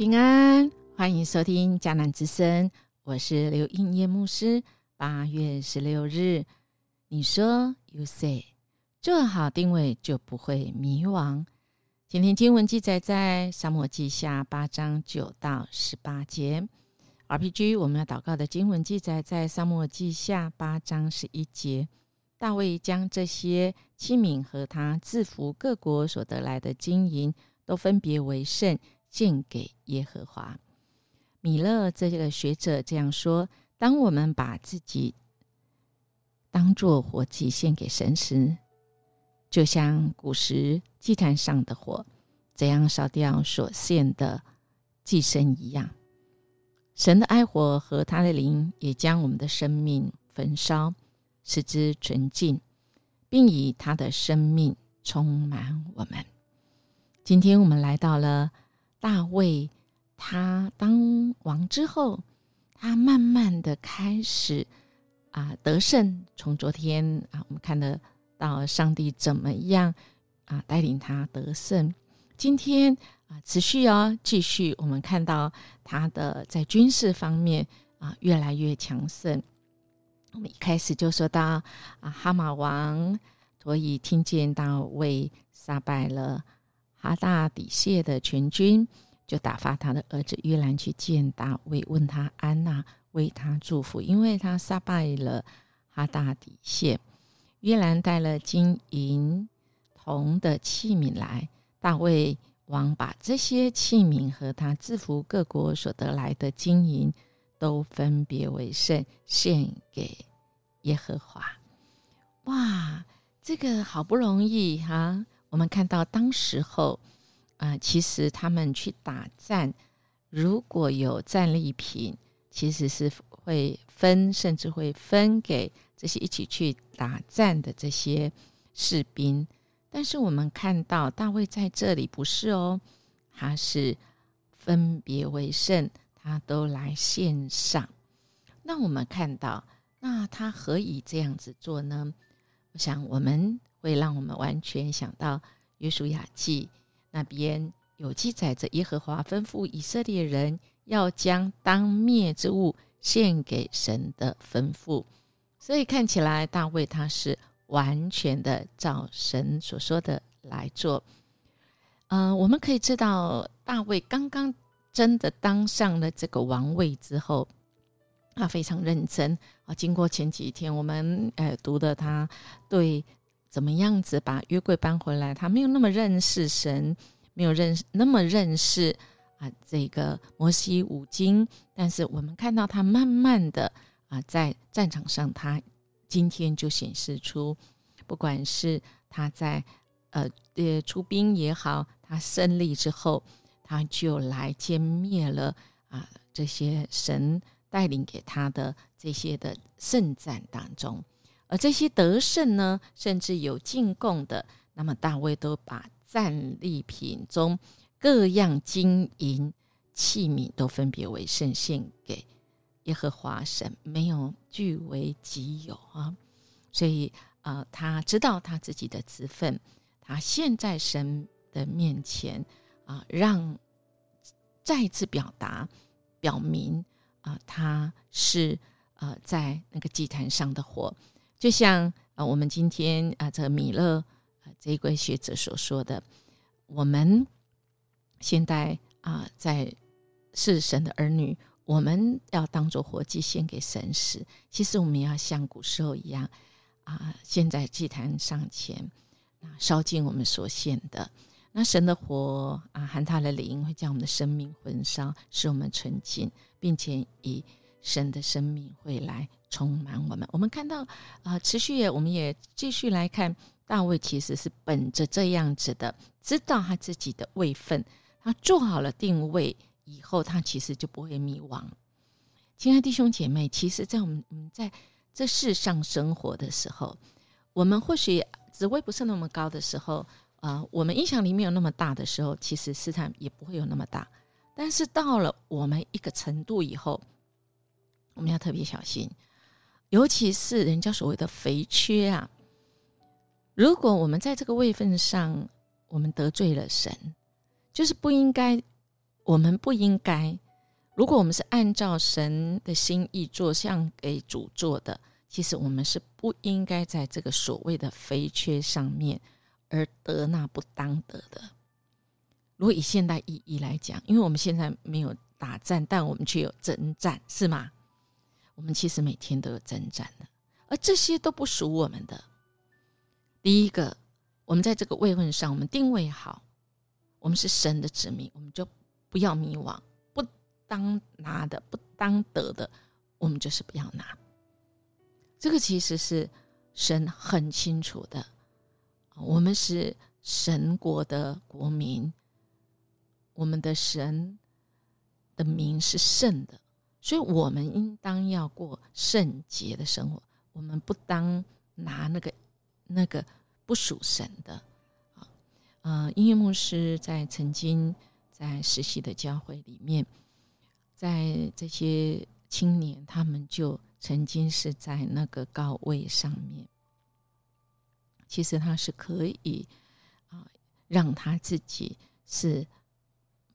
平安，欢迎收听迦南之声，我是刘应叶牧师。八月十六日，你说 “You say”，做好定位就不会迷惘。今天经文记载在沙漠记下八章九到十八节。RPG 我们要祷告的经文记载在沙漠记下八章十一节。大卫将这些器皿和他制服各国所得来的金银，都分别为圣。献给耶和华。米勒这个学者这样说：当我们把自己当做火祭献给神时，就像古时祭坛上的火，怎样烧掉所献的祭牲一样。神的爱火和他的灵也将我们的生命焚烧，使之纯净，并以他的生命充满我们。今天我们来到了。大卫他当王之后，他慢慢的开始啊得胜。从昨天啊，我们看得到上帝怎么样啊带领他得胜。今天啊，持续哦，继续我们看到他的在军事方面啊越来越强盛。我们一开始就说到啊，哈马王所以听见大卫杀败了。哈大底谢的全军就打发他的儿子约兰去见大卫，问他安娜，为他祝福，因为他杀败了哈大底谢。约兰带了金银铜的器皿来，大卫王把这些器皿和他制服各国所得来的金银，都分别为圣，献给耶和华。哇，这个好不容易哈！我们看到当时候啊，其实他们去打战，如果有战利品，其实是会分，甚至会分给这些一起去打战的这些士兵。但是我们看到大卫在这里不是哦，他是分别为圣，他都来献上。那我们看到，那他何以这样子做呢？我想我们。会让我们完全想到约书亚记那边有记载着耶和华吩咐以色列人要将当灭之物献给神的吩咐，所以看起来大卫他是完全的照神所说的来做。嗯，我们可以知道大卫刚刚真的当上了这个王位之后，他非常认真啊。经过前几天我们呃读的他对。怎么样子把约柜搬回来？他没有那么认识神，没有认识那么认识啊，这个摩西五经。但是我们看到他慢慢的啊，在战场上，他今天就显示出，不管是他在呃呃出兵也好，他胜利之后，他就来歼灭了啊这些神带领给他的这些的圣战当中。而这些得胜呢，甚至有进贡的，那么大卫都把战利品中各样金银器皿都分别为圣献给耶和华神，没有据为己有啊。所以啊，他知道他自己的职分，他现在神的面前啊，让再次表达表明啊，他是呃在那个祭坛上的火。就像啊，我们今天啊，这个米勒啊这一位学者所说的，我们现在啊，在是神的儿女，我们要当做活祭献给神时，其实我们要像古时候一样啊，现在祭坛上前啊，烧尽我们所献的，那神的火啊，含他的灵会将我们的生命焚烧，使我们纯净，并且以神的生命会来。充满我们，我们看到啊，持续也我们也继续来看大卫，其实是本着这样子的，知道他自己的位分，他做好了定位以后，他其实就不会迷惘。亲爱的弟兄姐妹，其实，在我们我们在这世上生活的时候，我们或许职位不是那么高的时候，啊，我们影响力没有那么大的时候，其实试探也不会有那么大。但是到了我们一个程度以后，我们要特别小心。尤其是人家所谓的肥缺啊，如果我们在这个位份上，我们得罪了神，就是不应该我们不应该。如果我们是按照神的心意做，像给主做的，其实我们是不应该在这个所谓的肥缺上面而得那不当得的。如果以现代意义来讲，因为我们现在没有打战，但我们却有征战，是吗？我们其实每天都有征战的，而这些都不属我们的。第一个，我们在这个位份上，我们定位好，我们是神的子民，我们就不要迷惘。不当拿的不当得的，我们就是不要拿。这个其实是神很清楚的。我们是神国的国民，我们的神的名是圣的，所以我们应当要过圣洁的生活。我们不当拿那个那个不属神的啊。呃，音乐牧师在曾经在实习的教会里面。在这些青年，他们就曾经是在那个高位上面。其实他是可以啊，让他自己是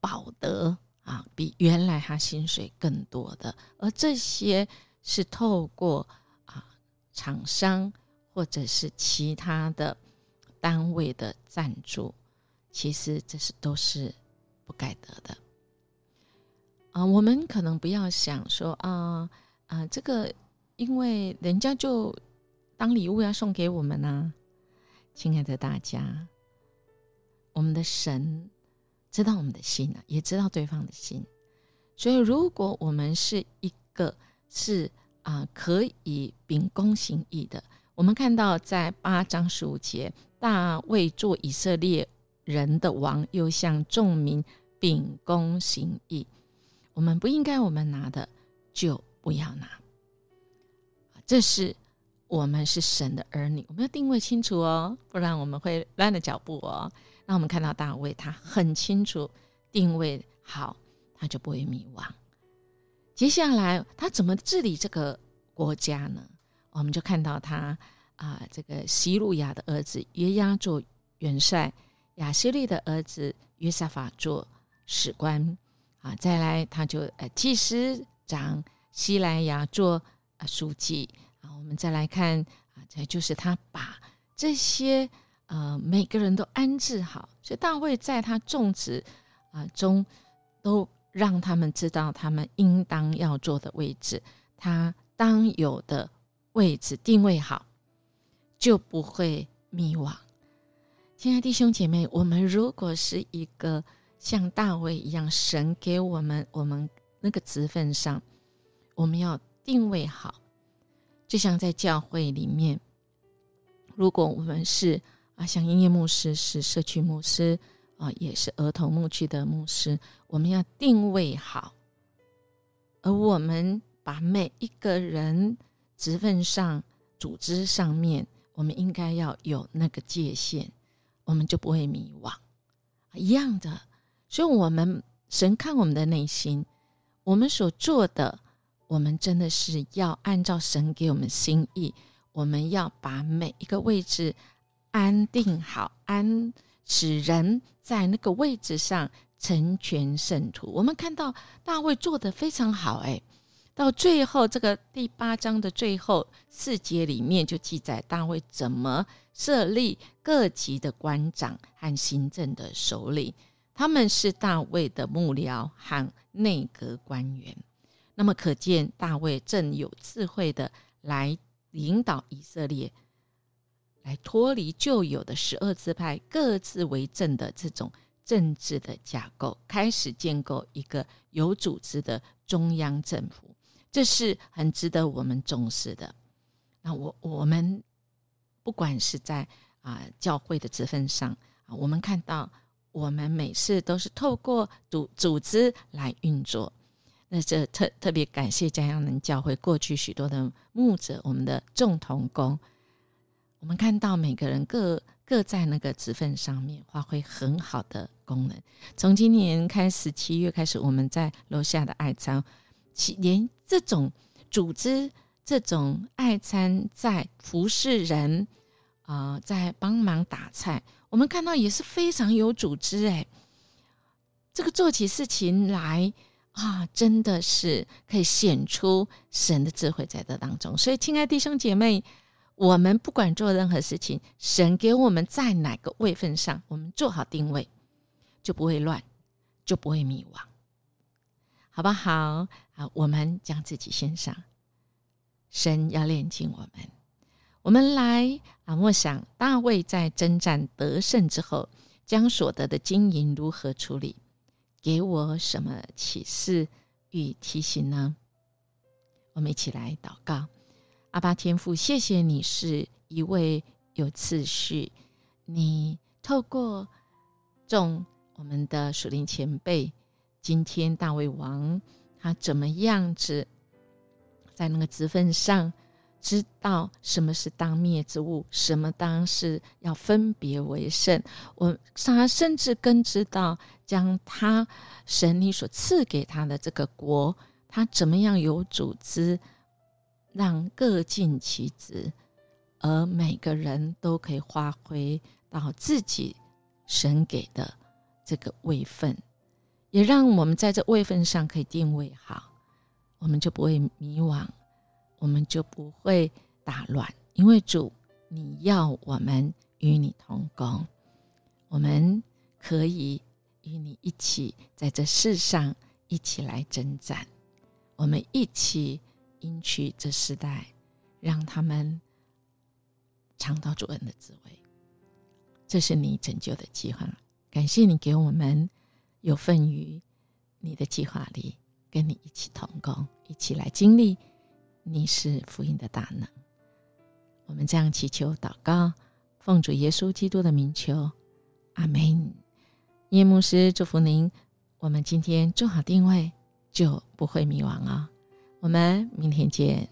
保得啊，比原来他薪水更多的。而这些是透过啊厂商或者是其他的单位的赞助，其实这是都是不该得的。啊，我们可能不要想说啊啊，这个因为人家就当礼物要送给我们呢，亲爱的大家，我们的神知道我们的心啊，也知道对方的心，所以如果我们是一个是啊可以秉公行义的，我们看到在八章十五节，大卫做以色列人的王，又向众民秉公行义。我们不应该，我们拿的就不要拿。这是我们是神的儿女，我们要定位清楚哦，不然我们会乱了脚步哦。那我们看到大卫，他很清楚定位好，他就不会迷惘。接下来他怎么治理这个国家呢？我们就看到他啊，这个希路亚的儿子约押做元帅，亚希利的儿子约沙法做史官。啊，再来，他就呃，祭司长西莱亚做啊书记啊。我们再来看啊，这就是他把这些呃每个人都安置好，所以大卫在他种植啊中都让他们知道他们应当要做的位置，他当有的位置定位好，就不会迷惘。亲爱的弟兄姐妹，我们如果是一个。像大卫一样，神给我们我们那个职分上，我们要定位好。就像在教会里面，如果我们是啊，像音乐牧师是社区牧师啊，也是儿童牧区的牧师，我们要定位好。而我们把每一个人职份上、组织上面，我们应该要有那个界限，我们就不会迷惘。一样的。所以，我们神看我们的内心，我们所做的，我们真的是要按照神给我们心意，我们要把每一个位置安定好，安使人在那个位置上成全圣徒。我们看到大卫做的非常好，哎，到最后这个第八章的最后四节里面就记载大卫怎么设立各级的官长和行政的首领。他们是大卫的幕僚和内阁官员，那么可见大卫正有智慧的来领导以色列，来脱离旧有的十二支派各自为政的这种政治的架构，开始建构一个有组织的中央政府，这是很值得我们重视的。那我我们不管是在啊教会的职分上啊，我们看到。我们每次都是透过组组织来运作，那这特特别感谢江阳能教会过去许多的牧者，我们的众同工，我们看到每个人各各在那个职份上面发挥很好的功能。从今年开始，七月开始，我们在楼下的爱餐，其连这种组织、这种爱餐在服侍人啊，在帮忙打菜。我们看到也是非常有组织哎，这个做起事情来啊，真的是可以显出神的智慧在这当中。所以，亲爱弟兄姐妹，我们不管做任何事情，神给我们在哪个位份上，我们做好定位，就不会乱，就不会迷惘，好不好？啊，我们将自己献上，神要炼净我们。我们来啊，默想大卫在征战得胜之后，将所得的金银如何处理？给我什么启示与提醒呢？我们一起来祷告，阿巴天父，谢谢你是一位有次序，你透过众我们的属灵前辈，今天大卫王他怎么样子在那个职分上？知道什么是当灭之物，什么当是要分别为圣。我他甚至更知道，将他神你所赐给他的这个国，他怎么样有组织，让各尽其职，而每个人都可以发挥到自己神给的这个位分，也让我们在这位分上可以定位好，我们就不会迷惘。我们就不会打乱，因为主，你要我们与你同工，我们可以与你一起在这世上一起来征战，我们一起迎娶这时代，让他们尝到主恩的滋味。这是你拯救的计划，感谢你给我们有份于你的计划里，跟你一起同工，一起来经历。你是福音的大能，我们这样祈求祷告，奉主耶稣基督的名求，阿门。叶牧师祝福您，我们今天做好定位，就不会迷惘啊。我们明天见。